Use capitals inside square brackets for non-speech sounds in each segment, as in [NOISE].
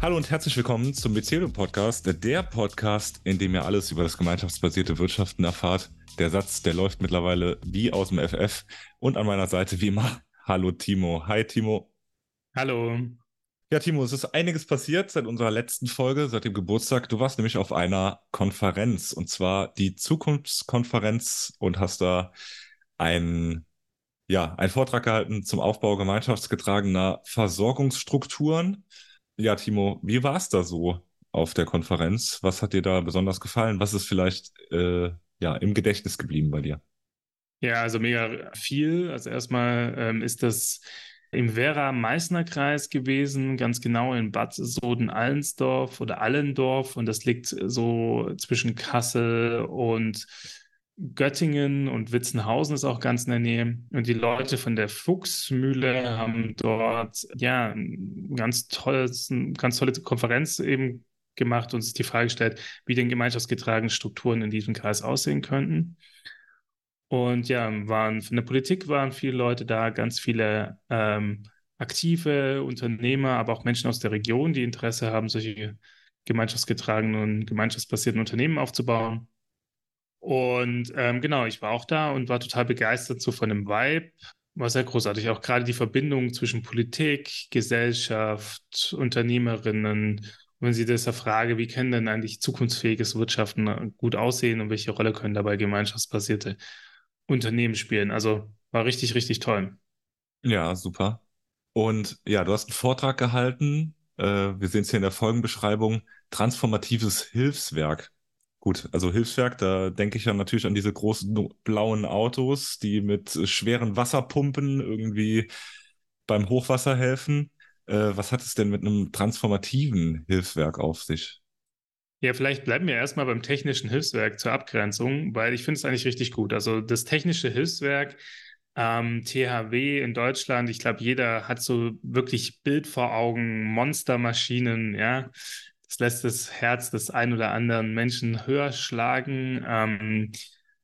Hallo und herzlich willkommen zum Bezelo Podcast, der Podcast, in dem ihr alles über das gemeinschaftsbasierte Wirtschaften erfahrt. Der Satz, der läuft mittlerweile wie aus dem FF und an meiner Seite wie immer. Hallo Timo. Hi Timo. Hallo. Ja, Timo, es ist einiges passiert seit unserer letzten Folge, seit dem Geburtstag. Du warst nämlich auf einer Konferenz und zwar die Zukunftskonferenz und hast da einen, ja, einen Vortrag gehalten zum Aufbau gemeinschaftsgetragener Versorgungsstrukturen. Ja, Timo, wie war es da so auf der Konferenz? Was hat dir da besonders gefallen? Was ist vielleicht äh, ja, im Gedächtnis geblieben bei dir? Ja, also mega viel. Also erstmal ähm, ist das im Werra-Meißner-Kreis gewesen, ganz genau in Bad Soden-Allensdorf oder Allendorf. Und das liegt so zwischen Kassel und Göttingen und Witzenhausen ist auch ganz in der Nähe. Und die Leute von der Fuchsmühle haben dort ja ganz tolles, eine ganz tolle Konferenz eben gemacht und sich die Frage gestellt, wie denn gemeinschaftsgetragene Strukturen in diesem Kreis aussehen könnten. Und ja, waren von der Politik waren viele Leute da, ganz viele ähm, aktive Unternehmer, aber auch Menschen aus der Region, die Interesse haben, solche gemeinschaftsgetragenen und gemeinschaftsbasierten Unternehmen aufzubauen. Und ähm, genau, ich war auch da und war total begeistert so von dem Vibe. War sehr großartig. Auch gerade die Verbindung zwischen Politik, Gesellschaft, Unternehmerinnen. Und wenn Sie das Frage, wie kann denn eigentlich zukunftsfähiges Wirtschaften gut aussehen und welche Rolle können dabei gemeinschaftsbasierte Unternehmen spielen? Also war richtig, richtig toll. Ja, super. Und ja, du hast einen Vortrag gehalten. Äh, wir sehen es hier in der Folgenbeschreibung. Transformatives Hilfswerk. Gut, also Hilfswerk, da denke ich ja natürlich an diese großen blauen Autos, die mit schweren Wasserpumpen irgendwie beim Hochwasser helfen. Äh, was hat es denn mit einem transformativen Hilfswerk auf sich? Ja, vielleicht bleiben wir erstmal beim technischen Hilfswerk zur Abgrenzung, weil ich finde es eigentlich richtig gut. Also das technische Hilfswerk, ähm, THW in Deutschland, ich glaube, jeder hat so wirklich Bild vor Augen, Monstermaschinen, ja, das lässt das Herz des ein oder anderen Menschen höher schlagen. Ähm,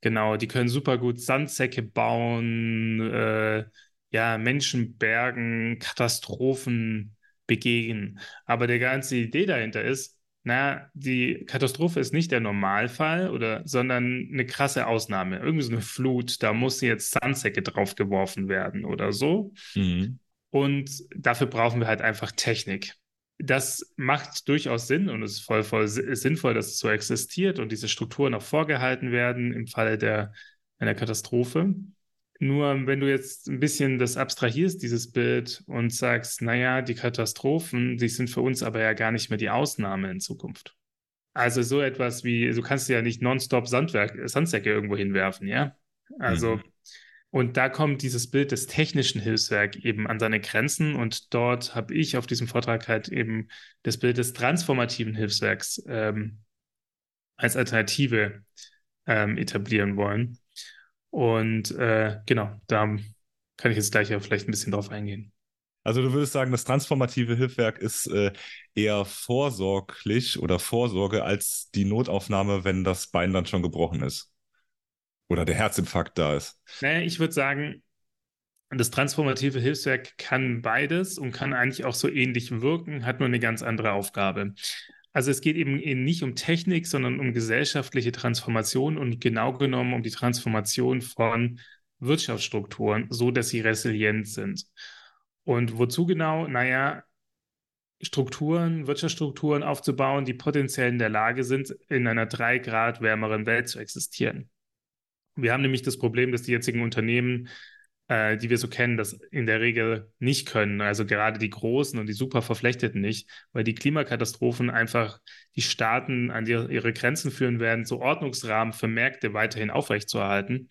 genau, die können super gut Sandsäcke bauen, äh, ja, Menschen bergen, Katastrophen begegnen. Aber die ganze Idee dahinter ist, na, die Katastrophe ist nicht der Normalfall, oder, sondern eine krasse Ausnahme. Irgendwie so eine Flut, da muss jetzt Sandsäcke draufgeworfen werden oder so. Mhm. Und dafür brauchen wir halt einfach Technik das macht durchaus Sinn und es ist voll, voll sinnvoll, dass es so existiert und diese Strukturen auch vorgehalten werden im Falle der, einer Katastrophe. Nur wenn du jetzt ein bisschen das abstrahierst, dieses Bild, und sagst, naja, die Katastrophen, die sind für uns aber ja gar nicht mehr die Ausnahme in Zukunft. Also so etwas wie, du kannst ja nicht nonstop Sandwerk, Sandsäcke irgendwo hinwerfen, ja? Also mhm. Und da kommt dieses Bild des technischen Hilfswerks eben an seine Grenzen. Und dort habe ich auf diesem Vortrag halt eben das Bild des transformativen Hilfswerks ähm, als Alternative ähm, etablieren wollen. Und äh, genau, da kann ich jetzt gleich ja vielleicht ein bisschen drauf eingehen. Also du würdest sagen, das transformative Hilfswerk ist äh, eher vorsorglich oder Vorsorge als die Notaufnahme, wenn das Bein dann schon gebrochen ist oder der Herzinfarkt da ist? Naja, ich würde sagen, das transformative Hilfswerk kann beides und kann eigentlich auch so ähnlich wirken, hat nur eine ganz andere Aufgabe. Also es geht eben nicht um Technik, sondern um gesellschaftliche Transformation und genau genommen um die Transformation von Wirtschaftsstrukturen, so dass sie resilient sind. Und wozu genau? Naja, Strukturen, Wirtschaftsstrukturen aufzubauen, die potenziell in der Lage sind, in einer drei Grad wärmeren Welt zu existieren. Wir haben nämlich das Problem, dass die jetzigen Unternehmen, äh, die wir so kennen, das in der Regel nicht können. Also gerade die großen und die super verflechteten nicht, weil die Klimakatastrophen einfach die Staaten an die, ihre Grenzen führen werden, so Ordnungsrahmen für Märkte weiterhin aufrechtzuerhalten.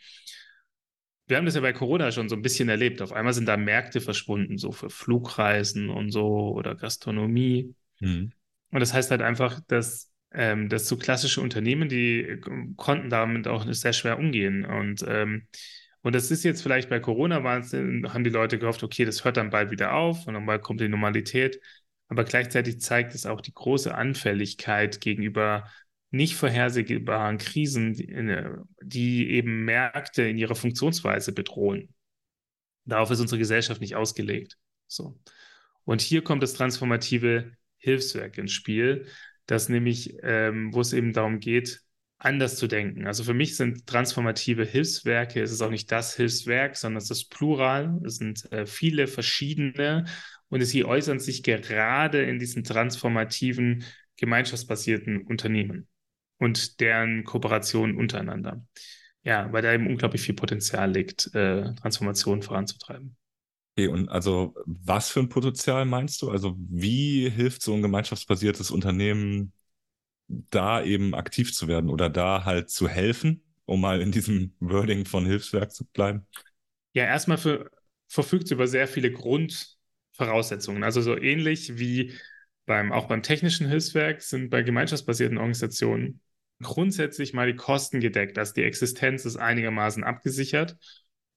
Wir haben das ja bei Corona schon so ein bisschen erlebt. Auf einmal sind da Märkte verschwunden, so für Flugreisen und so oder Gastronomie. Mhm. Und das heißt halt einfach, dass ähm, dass so klassische Unternehmen, die äh, konnten damit auch sehr schwer umgehen. Und, ähm, und das ist jetzt vielleicht bei Corona, haben die Leute gehofft, okay, das hört dann bald wieder auf und dann bald kommt die Normalität. Aber gleichzeitig zeigt es auch die große Anfälligkeit gegenüber nicht vorhersehbaren Krisen, die eben Märkte in ihrer Funktionsweise bedrohen. Darauf ist unsere Gesellschaft nicht ausgelegt. So. Und hier kommt das transformative Hilfswerk ins Spiel, das nämlich, ähm, wo es eben darum geht, anders zu denken. Also für mich sind transformative Hilfswerke, es ist auch nicht das Hilfswerk, sondern es ist plural, es sind äh, viele verschiedene und sie äußern sich gerade in diesen transformativen, gemeinschaftsbasierten Unternehmen und deren Kooperation untereinander. Ja, weil da eben unglaublich viel Potenzial liegt, äh, Transformation voranzutreiben. Okay, und also was für ein Potenzial meinst du? Also wie hilft so ein gemeinschaftsbasiertes Unternehmen da eben aktiv zu werden oder da halt zu helfen, um mal in diesem Wording von Hilfswerk zu bleiben? Ja, erstmal für, verfügt es über sehr viele Grundvoraussetzungen. Also so ähnlich wie beim, auch beim technischen Hilfswerk sind bei gemeinschaftsbasierten Organisationen grundsätzlich mal die Kosten gedeckt. Also die Existenz ist einigermaßen abgesichert.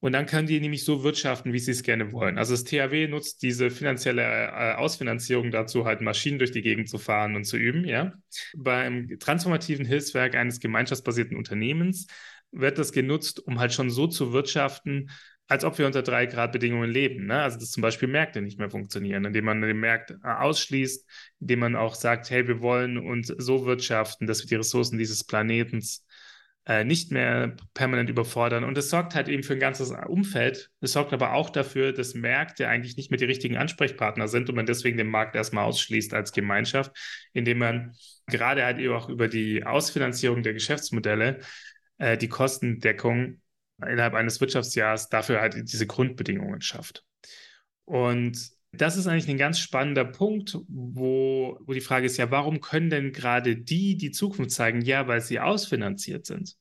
Und dann können die nämlich so wirtschaften, wie sie es gerne wollen. Also das THW nutzt diese finanzielle äh, Ausfinanzierung dazu, halt Maschinen durch die Gegend zu fahren und zu üben. Ja? Beim transformativen Hilfswerk eines gemeinschaftsbasierten Unternehmens wird das genutzt, um halt schon so zu wirtschaften, als ob wir unter drei Grad Bedingungen leben. Ne? Also dass zum Beispiel Märkte nicht mehr funktionieren, indem man den Markt äh, ausschließt, indem man auch sagt, hey, wir wollen uns so wirtschaften, dass wir die Ressourcen dieses Planetens äh, nicht mehr permanent überfordern. Und es sorgt halt eben für ein ganzes Umfeld. Es sorgt aber auch dafür, dass Märkte eigentlich nicht mehr die richtigen Ansprechpartner sind und man deswegen den Markt erstmal ausschließt als Gemeinschaft, indem man gerade halt eben auch über die Ausfinanzierung der Geschäftsmodelle äh, die Kostendeckung innerhalb eines Wirtschaftsjahres dafür halt diese Grundbedingungen schafft. Und das ist eigentlich ein ganz spannender Punkt, wo, wo die Frage ist, ja, warum können denn gerade die die Zukunft zeigen? Ja, weil sie ausfinanziert sind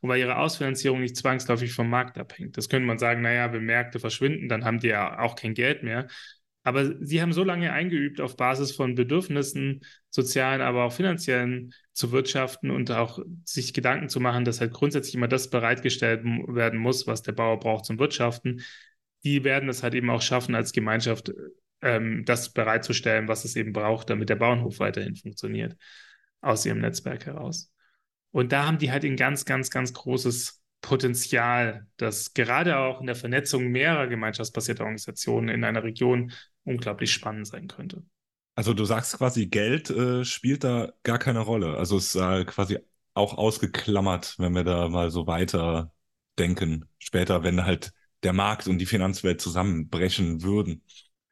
und weil ihre Ausfinanzierung nicht zwangsläufig vom Markt abhängt. Das könnte man sagen, naja, wenn Märkte verschwinden, dann haben die ja auch kein Geld mehr. Aber sie haben so lange eingeübt, auf Basis von Bedürfnissen, sozialen, aber auch finanziellen zu wirtschaften und auch sich Gedanken zu machen, dass halt grundsätzlich immer das bereitgestellt werden muss, was der Bauer braucht zum Wirtschaften. Die werden es halt eben auch schaffen, als Gemeinschaft ähm, das bereitzustellen, was es eben braucht, damit der Bauernhof weiterhin funktioniert, aus ihrem Netzwerk heraus. Und da haben die halt ein ganz, ganz, ganz großes Potenzial, das gerade auch in der Vernetzung mehrerer gemeinschaftsbasierter Organisationen in einer Region unglaublich spannend sein könnte. Also du sagst quasi, Geld äh, spielt da gar keine Rolle. Also es ist äh, quasi auch ausgeklammert, wenn wir da mal so weiter denken. Später, wenn halt der Markt und die Finanzwelt zusammenbrechen würden.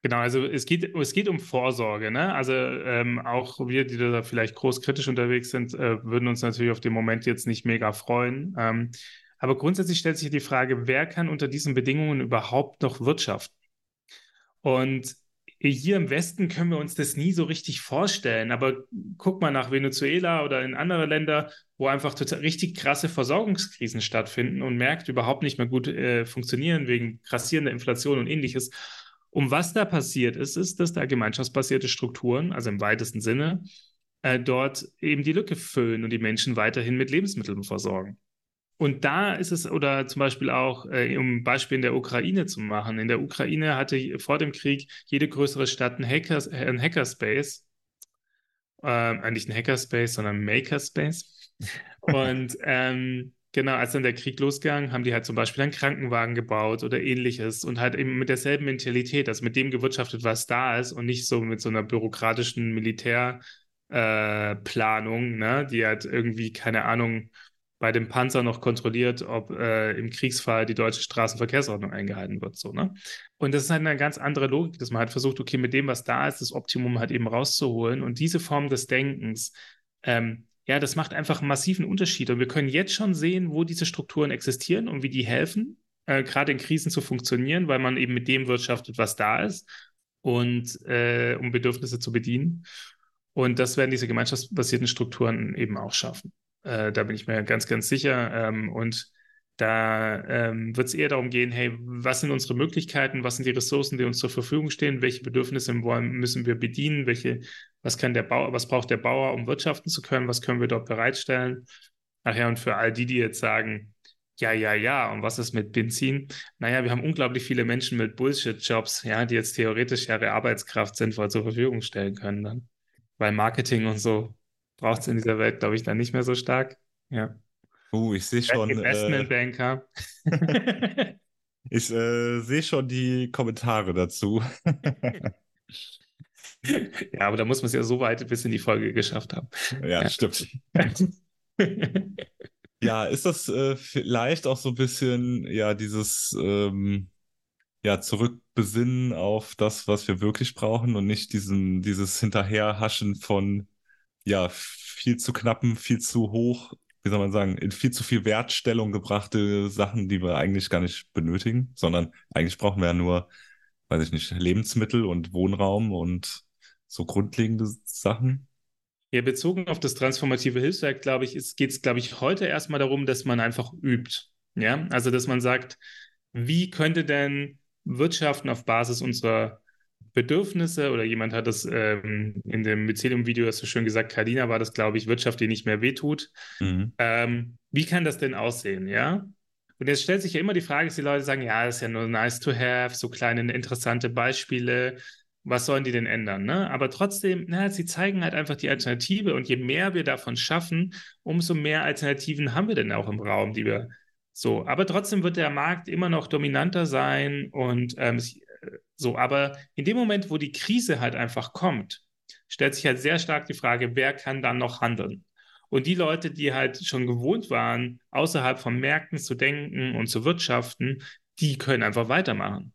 Genau, also es geht, es geht um Vorsorge. Ne? Also ähm, auch wir, die da vielleicht groß kritisch unterwegs sind, äh, würden uns natürlich auf den Moment jetzt nicht mega freuen. Ähm, aber grundsätzlich stellt sich die Frage, wer kann unter diesen Bedingungen überhaupt noch wirtschaften? Und hier im Westen können wir uns das nie so richtig vorstellen. Aber guck mal nach Venezuela oder in andere Länder, wo einfach total richtig krasse Versorgungskrisen stattfinden und Märkte überhaupt nicht mehr gut äh, funktionieren wegen grassierender Inflation und ähnliches. Und was da passiert ist, ist, dass da gemeinschaftsbasierte Strukturen, also im weitesten Sinne, äh, dort eben die Lücke füllen und die Menschen weiterhin mit Lebensmitteln versorgen. Und da ist es, oder zum Beispiel auch, äh, um ein Beispiel in der Ukraine zu machen. In der Ukraine hatte vor dem Krieg jede größere Stadt einen, Hackers, äh, einen Hackerspace. Äh, nicht ein Hackerspace, sondern Makerspace. Und [LAUGHS] ähm, genau, als dann der Krieg losgegangen, haben die halt zum Beispiel einen Krankenwagen gebaut oder ähnliches und halt eben mit derselben Mentalität, also mit dem gewirtschaftet, was da ist und nicht so mit so einer bürokratischen Militärplanung, äh, ne, die halt irgendwie, keine Ahnung, bei dem Panzer noch kontrolliert, ob äh, im Kriegsfall die deutsche Straßenverkehrsordnung eingehalten wird. So, ne? Und das ist halt eine ganz andere Logik, dass man halt versucht, okay, mit dem, was da ist, das Optimum halt eben rauszuholen. Und diese Form des Denkens, ähm, ja, das macht einfach einen massiven Unterschied. Und wir können jetzt schon sehen, wo diese Strukturen existieren und wie die helfen, äh, gerade in Krisen zu funktionieren, weil man eben mit dem wirtschaftet, was da ist und äh, um Bedürfnisse zu bedienen. Und das werden diese gemeinschaftsbasierten Strukturen eben auch schaffen. Äh, da bin ich mir ganz, ganz sicher. Ähm, und da ähm, wird es eher darum gehen, hey, was sind unsere Möglichkeiten, was sind die Ressourcen, die uns zur Verfügung stehen, welche Bedürfnisse müssen wir bedienen, welche, was kann der Bauer, was braucht der Bauer, um wirtschaften zu können, was können wir dort bereitstellen. Ach ja, und für all die, die jetzt sagen, ja, ja, ja, und was ist mit Benzin? Naja, wir haben unglaublich viele Menschen mit Bullshit-Jobs, ja, die jetzt theoretisch ihre Arbeitskraft sinnvoll zur Verfügung stellen können dann. Weil Marketing und so braucht es in dieser Welt, glaube ich, dann nicht mehr so stark. Ja. Uh, ich sehe schon. Investmentbanker. Äh, [LAUGHS] ich äh, sehe schon die Kommentare dazu. [LAUGHS] ja, aber da muss man es ja so weit bis in die Folge geschafft haben. Ja, ja. stimmt. [LAUGHS] ja, ist das äh, vielleicht auch so ein bisschen, ja, dieses, ähm, ja, zurückbesinnen auf das, was wir wirklich brauchen und nicht diesen, dieses Hinterherhaschen von, ja, viel zu knappen, viel zu hoch, wie soll man sagen, in viel zu viel Wertstellung gebrachte Sachen, die wir eigentlich gar nicht benötigen, sondern eigentlich brauchen wir ja nur, weiß ich nicht, Lebensmittel und Wohnraum und so grundlegende Sachen. Ja, bezogen auf das transformative Hilfswerk, glaube ich, geht es, glaube ich, heute erstmal darum, dass man einfach übt. Ja, also dass man sagt, wie könnte denn Wirtschaften auf Basis unserer Bedürfnisse oder jemand hat das ähm, in dem Mycelium-Video so schön gesagt, Kardina war das, glaube ich, Wirtschaft, die nicht mehr wehtut. Mhm. Ähm, wie kann das denn aussehen, ja? Und jetzt stellt sich ja immer die Frage, dass die Leute sagen, ja, das ist ja nur nice to have, so kleine interessante Beispiele, was sollen die denn ändern? Ne? Aber trotzdem, na, sie zeigen halt einfach die Alternative und je mehr wir davon schaffen, umso mehr Alternativen haben wir denn auch im Raum, die wir so. Aber trotzdem wird der Markt immer noch dominanter sein und ähm, so. Aber in dem Moment, wo die Krise halt einfach kommt, stellt sich halt sehr stark die Frage, wer kann dann noch handeln? Und die Leute, die halt schon gewohnt waren, außerhalb von Märkten zu denken und zu wirtschaften, die können einfach weitermachen.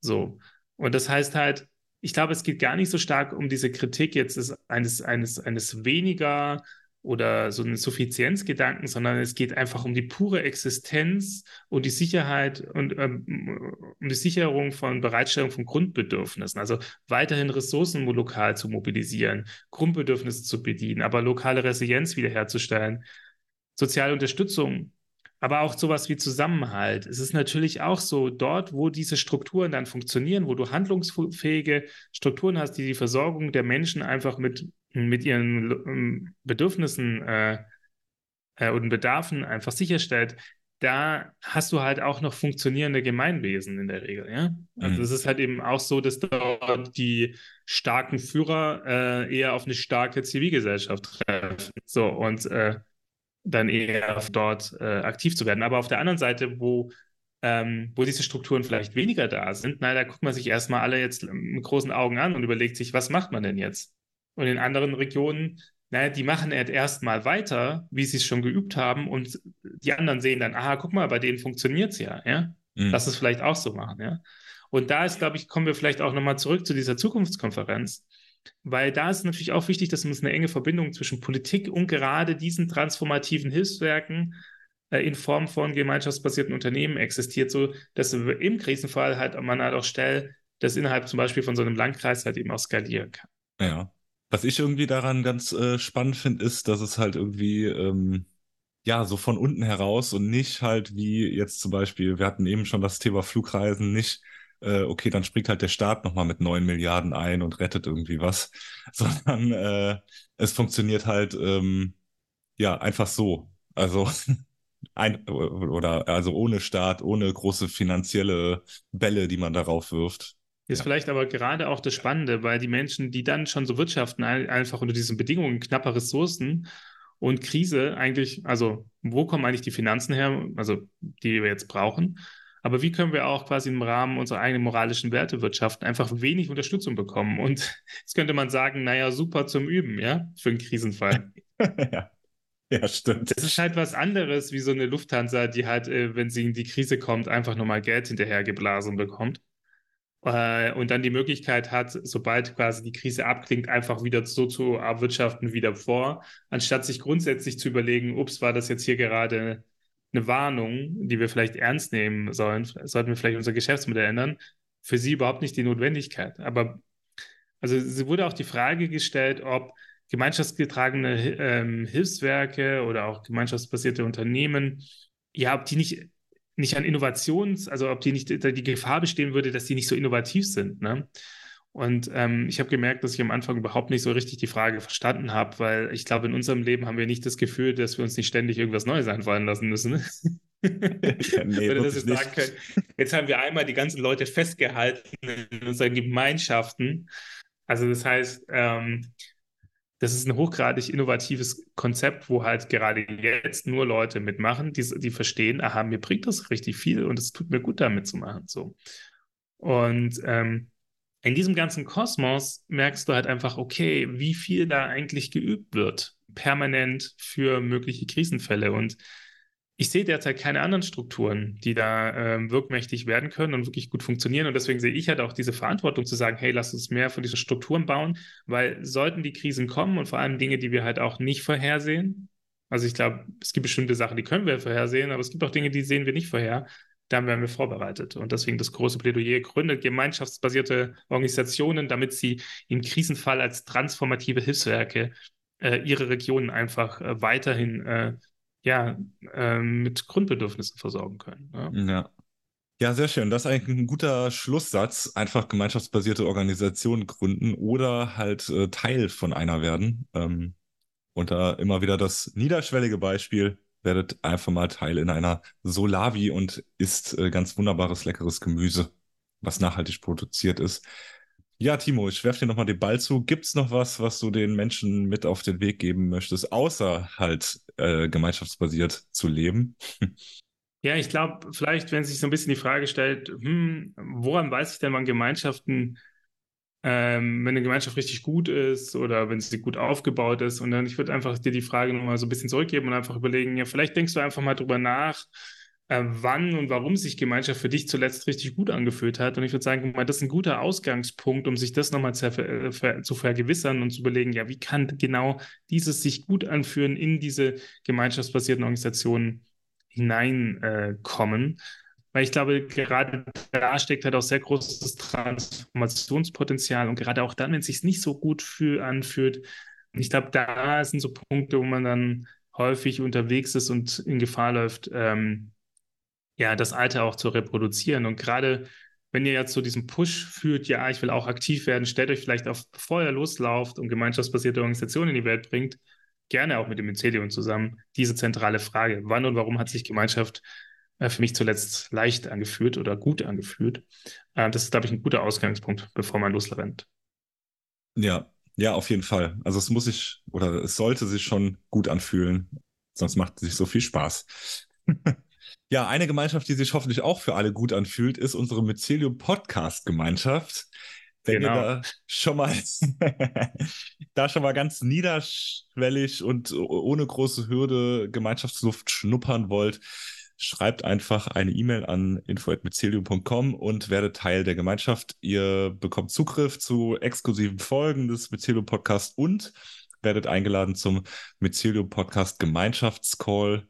So. Und das heißt halt, ich glaube, es geht gar nicht so stark um diese Kritik jetzt eines, eines, eines weniger oder so einen Suffizienzgedanken, sondern es geht einfach um die pure Existenz und die Sicherheit und ähm, um die Sicherung von Bereitstellung von Grundbedürfnissen. Also weiterhin Ressourcen lokal zu mobilisieren, Grundbedürfnisse zu bedienen, aber lokale Resilienz wiederherzustellen, soziale Unterstützung aber auch sowas wie Zusammenhalt. Es ist natürlich auch so, dort, wo diese Strukturen dann funktionieren, wo du handlungsfähige Strukturen hast, die die Versorgung der Menschen einfach mit, mit ihren ähm, Bedürfnissen äh, äh, und Bedarfen einfach sicherstellt, da hast du halt auch noch funktionierende Gemeinwesen in der Regel, ja. Also mhm. es ist halt eben auch so, dass dort die starken Führer äh, eher auf eine starke Zivilgesellschaft treffen. So, und äh, dann eher dort äh, aktiv zu werden. Aber auf der anderen Seite, wo, ähm, wo diese Strukturen vielleicht weniger da sind, na, da guckt man sich erstmal alle jetzt mit großen Augen an und überlegt sich, was macht man denn jetzt? Und in anderen Regionen, naja, die machen halt erstmal weiter, wie sie es schon geübt haben, und die anderen sehen dann, aha, guck mal, bei denen funktioniert es ja, ja. Mhm. Lass es vielleicht auch so machen, ja. Und da ist, glaube ich, kommen wir vielleicht auch nochmal zurück zu dieser Zukunftskonferenz. Weil da ist natürlich auch wichtig, dass es eine enge Verbindung zwischen Politik und gerade diesen transformativen Hilfswerken äh, in Form von gemeinschaftsbasierten Unternehmen existiert, so dass im Krisenfall halt man halt auch schnell das innerhalb zum Beispiel von so einem Landkreis halt eben auch skalieren kann. Ja. Was ich irgendwie daran ganz äh, spannend finde, ist, dass es halt irgendwie ähm, ja so von unten heraus und nicht halt wie jetzt zum Beispiel, wir hatten eben schon das Thema Flugreisen, nicht äh, okay, dann springt halt der Staat nochmal mit neun Milliarden ein und rettet irgendwie was, [LAUGHS] sondern äh, es funktioniert halt ähm, ja einfach so. Also [LAUGHS] ein, oder also ohne Staat, ohne große finanzielle Bälle, die man darauf wirft. Ist ja. vielleicht aber gerade auch das Spannende, weil die Menschen, die dann schon so wirtschaften, einfach unter diesen Bedingungen knapper Ressourcen und Krise eigentlich, also wo kommen eigentlich die Finanzen her, also die wir jetzt brauchen? Aber wie können wir auch quasi im Rahmen unserer eigenen moralischen Wertewirtschaft einfach wenig Unterstützung bekommen? Und [LAUGHS] jetzt könnte man sagen, naja, super zum Üben, ja, für einen Krisenfall. [LAUGHS] ja. Ja, stimmt. Das ist halt was anderes wie so eine Lufthansa, die halt, äh, wenn sie in die Krise kommt, einfach nochmal Geld hinterhergeblasen bekommt. Äh, und dann die Möglichkeit hat, sobald quasi die Krise abklingt, einfach wieder so zu erwirtschaften wie davor, anstatt sich grundsätzlich zu überlegen, ups, war das jetzt hier gerade eine Warnung, die wir vielleicht ernst nehmen sollen, sollten wir vielleicht unser Geschäftsmodell ändern, für sie überhaupt nicht die Notwendigkeit. Aber also es wurde auch die Frage gestellt, ob gemeinschaftsgetragene ähm, Hilfswerke oder auch gemeinschaftsbasierte Unternehmen, ja, ob die nicht, nicht an Innovations, also ob die nicht die Gefahr bestehen würde, dass die nicht so innovativ sind. Ne? Und ähm, ich habe gemerkt, dass ich am Anfang überhaupt nicht so richtig die Frage verstanden habe, weil ich glaube, in unserem Leben haben wir nicht das Gefühl, dass wir uns nicht ständig irgendwas Neues einfallen lassen müssen. ja, [LAUGHS] nee, das jetzt, jetzt haben wir einmal die ganzen Leute festgehalten in unseren Gemeinschaften. Also das heißt, ähm, das ist ein hochgradig innovatives Konzept, wo halt gerade jetzt nur Leute mitmachen, die, die verstehen, aha, mir bringt das richtig viel und es tut mir gut, damit zu machen. So. Und ähm, in diesem ganzen Kosmos merkst du halt einfach, okay, wie viel da eigentlich geübt wird, permanent für mögliche Krisenfälle. Und ich sehe derzeit keine anderen Strukturen, die da ähm, wirkmächtig werden können und wirklich gut funktionieren. Und deswegen sehe ich halt auch diese Verantwortung zu sagen, hey, lass uns mehr von diesen Strukturen bauen, weil sollten die Krisen kommen und vor allem Dinge, die wir halt auch nicht vorhersehen. Also ich glaube, es gibt bestimmte Sachen, die können wir vorhersehen, aber es gibt auch Dinge, die sehen wir nicht vorher. Dann werden wir vorbereitet. Und deswegen das große Plädoyer, gründet gemeinschaftsbasierte Organisationen, damit sie im Krisenfall als transformative Hilfswerke äh, ihre Regionen einfach äh, weiterhin äh, ja, ähm, mit Grundbedürfnissen versorgen können. Ja. ja. Ja, sehr schön. Das ist eigentlich ein guter Schlusssatz. Einfach gemeinschaftsbasierte Organisationen gründen oder halt äh, Teil von einer werden. Ähm, und da immer wieder das niederschwellige Beispiel, werdet einfach mal Teil in einer Solavi und isst äh, ganz wunderbares, leckeres Gemüse, was nachhaltig produziert ist. Ja, Timo, ich werfe dir nochmal den Ball zu. Gibt es noch was, was du den Menschen mit auf den Weg geben möchtest, außer halt äh, gemeinschaftsbasiert zu leben? [LAUGHS] Ja, ich glaube, vielleicht, wenn sich so ein bisschen die Frage stellt, hm, woran weiß ich denn, wann Gemeinschaften, ähm, wenn eine Gemeinschaft richtig gut ist oder wenn sie gut aufgebaut ist? Und dann, ich würde einfach dir die Frage nochmal so ein bisschen zurückgeben und einfach überlegen, ja, vielleicht denkst du einfach mal drüber nach, wann und warum sich Gemeinschaft für dich zuletzt richtig gut angefühlt hat. Und ich würde sagen, das ist ein guter Ausgangspunkt, um sich das nochmal zu, äh, zu vergewissern und zu überlegen, ja, wie kann genau dieses sich gut anfühlen in diese gemeinschaftsbasierten Organisationen hineinkommen. Äh, weil ich glaube, gerade da steckt halt auch sehr großes Transformationspotenzial und gerade auch dann, wenn es sich nicht so gut anfühlt. Ich glaube, da sind so Punkte, wo man dann häufig unterwegs ist und in Gefahr läuft, ähm, ja, das Alte auch zu reproduzieren. Und gerade wenn ihr jetzt so diesen Push führt, ja, ich will auch aktiv werden, stellt euch vielleicht auf, bevor ihr loslauft und gemeinschaftsbasierte Organisationen in die Welt bringt, gerne auch mit dem Mycelium zusammen, diese zentrale Frage. Wann und warum hat sich Gemeinschaft äh, für mich zuletzt leicht angefühlt oder gut angefühlt? Äh, das ist, glaube ich, ein guter Ausgangspunkt, bevor man losrennt. Ja, ja, auf jeden Fall. Also es muss sich oder es sollte sich schon gut anfühlen, sonst macht es sich so viel Spaß. [LAUGHS] Ja, eine Gemeinschaft, die sich hoffentlich auch für alle gut anfühlt, ist unsere Mycelium Podcast Gemeinschaft. Wenn genau. ihr da schon mal, [LAUGHS] da schon mal ganz niederschwellig und ohne große Hürde Gemeinschaftsluft schnuppern wollt, schreibt einfach eine E-Mail an info.mycelium.com und werdet Teil der Gemeinschaft. Ihr bekommt Zugriff zu exklusiven Folgen des Mycelium Podcasts und werdet eingeladen zum Mycelium Podcast Gemeinschaftscall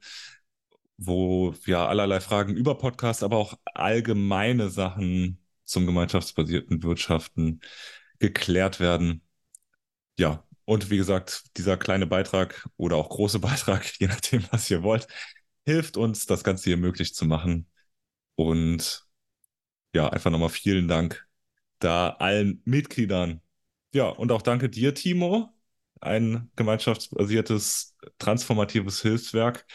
wo ja allerlei Fragen über Podcasts, aber auch allgemeine Sachen zum gemeinschaftsbasierten Wirtschaften geklärt werden. Ja, und wie gesagt, dieser kleine Beitrag oder auch große [LAUGHS] Beitrag, je nachdem, was ihr wollt, hilft uns, das Ganze hier möglich zu machen. Und ja, einfach nochmal vielen Dank da allen Mitgliedern. Ja, und auch danke dir, Timo, ein gemeinschaftsbasiertes, transformatives Hilfswerk,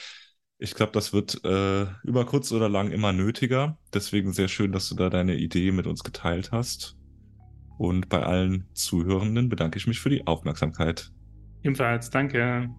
ich glaube, das wird äh, über kurz oder lang immer nötiger. Deswegen sehr schön, dass du da deine Idee mit uns geteilt hast. Und bei allen Zuhörenden bedanke ich mich für die Aufmerksamkeit. Ebenfalls, danke.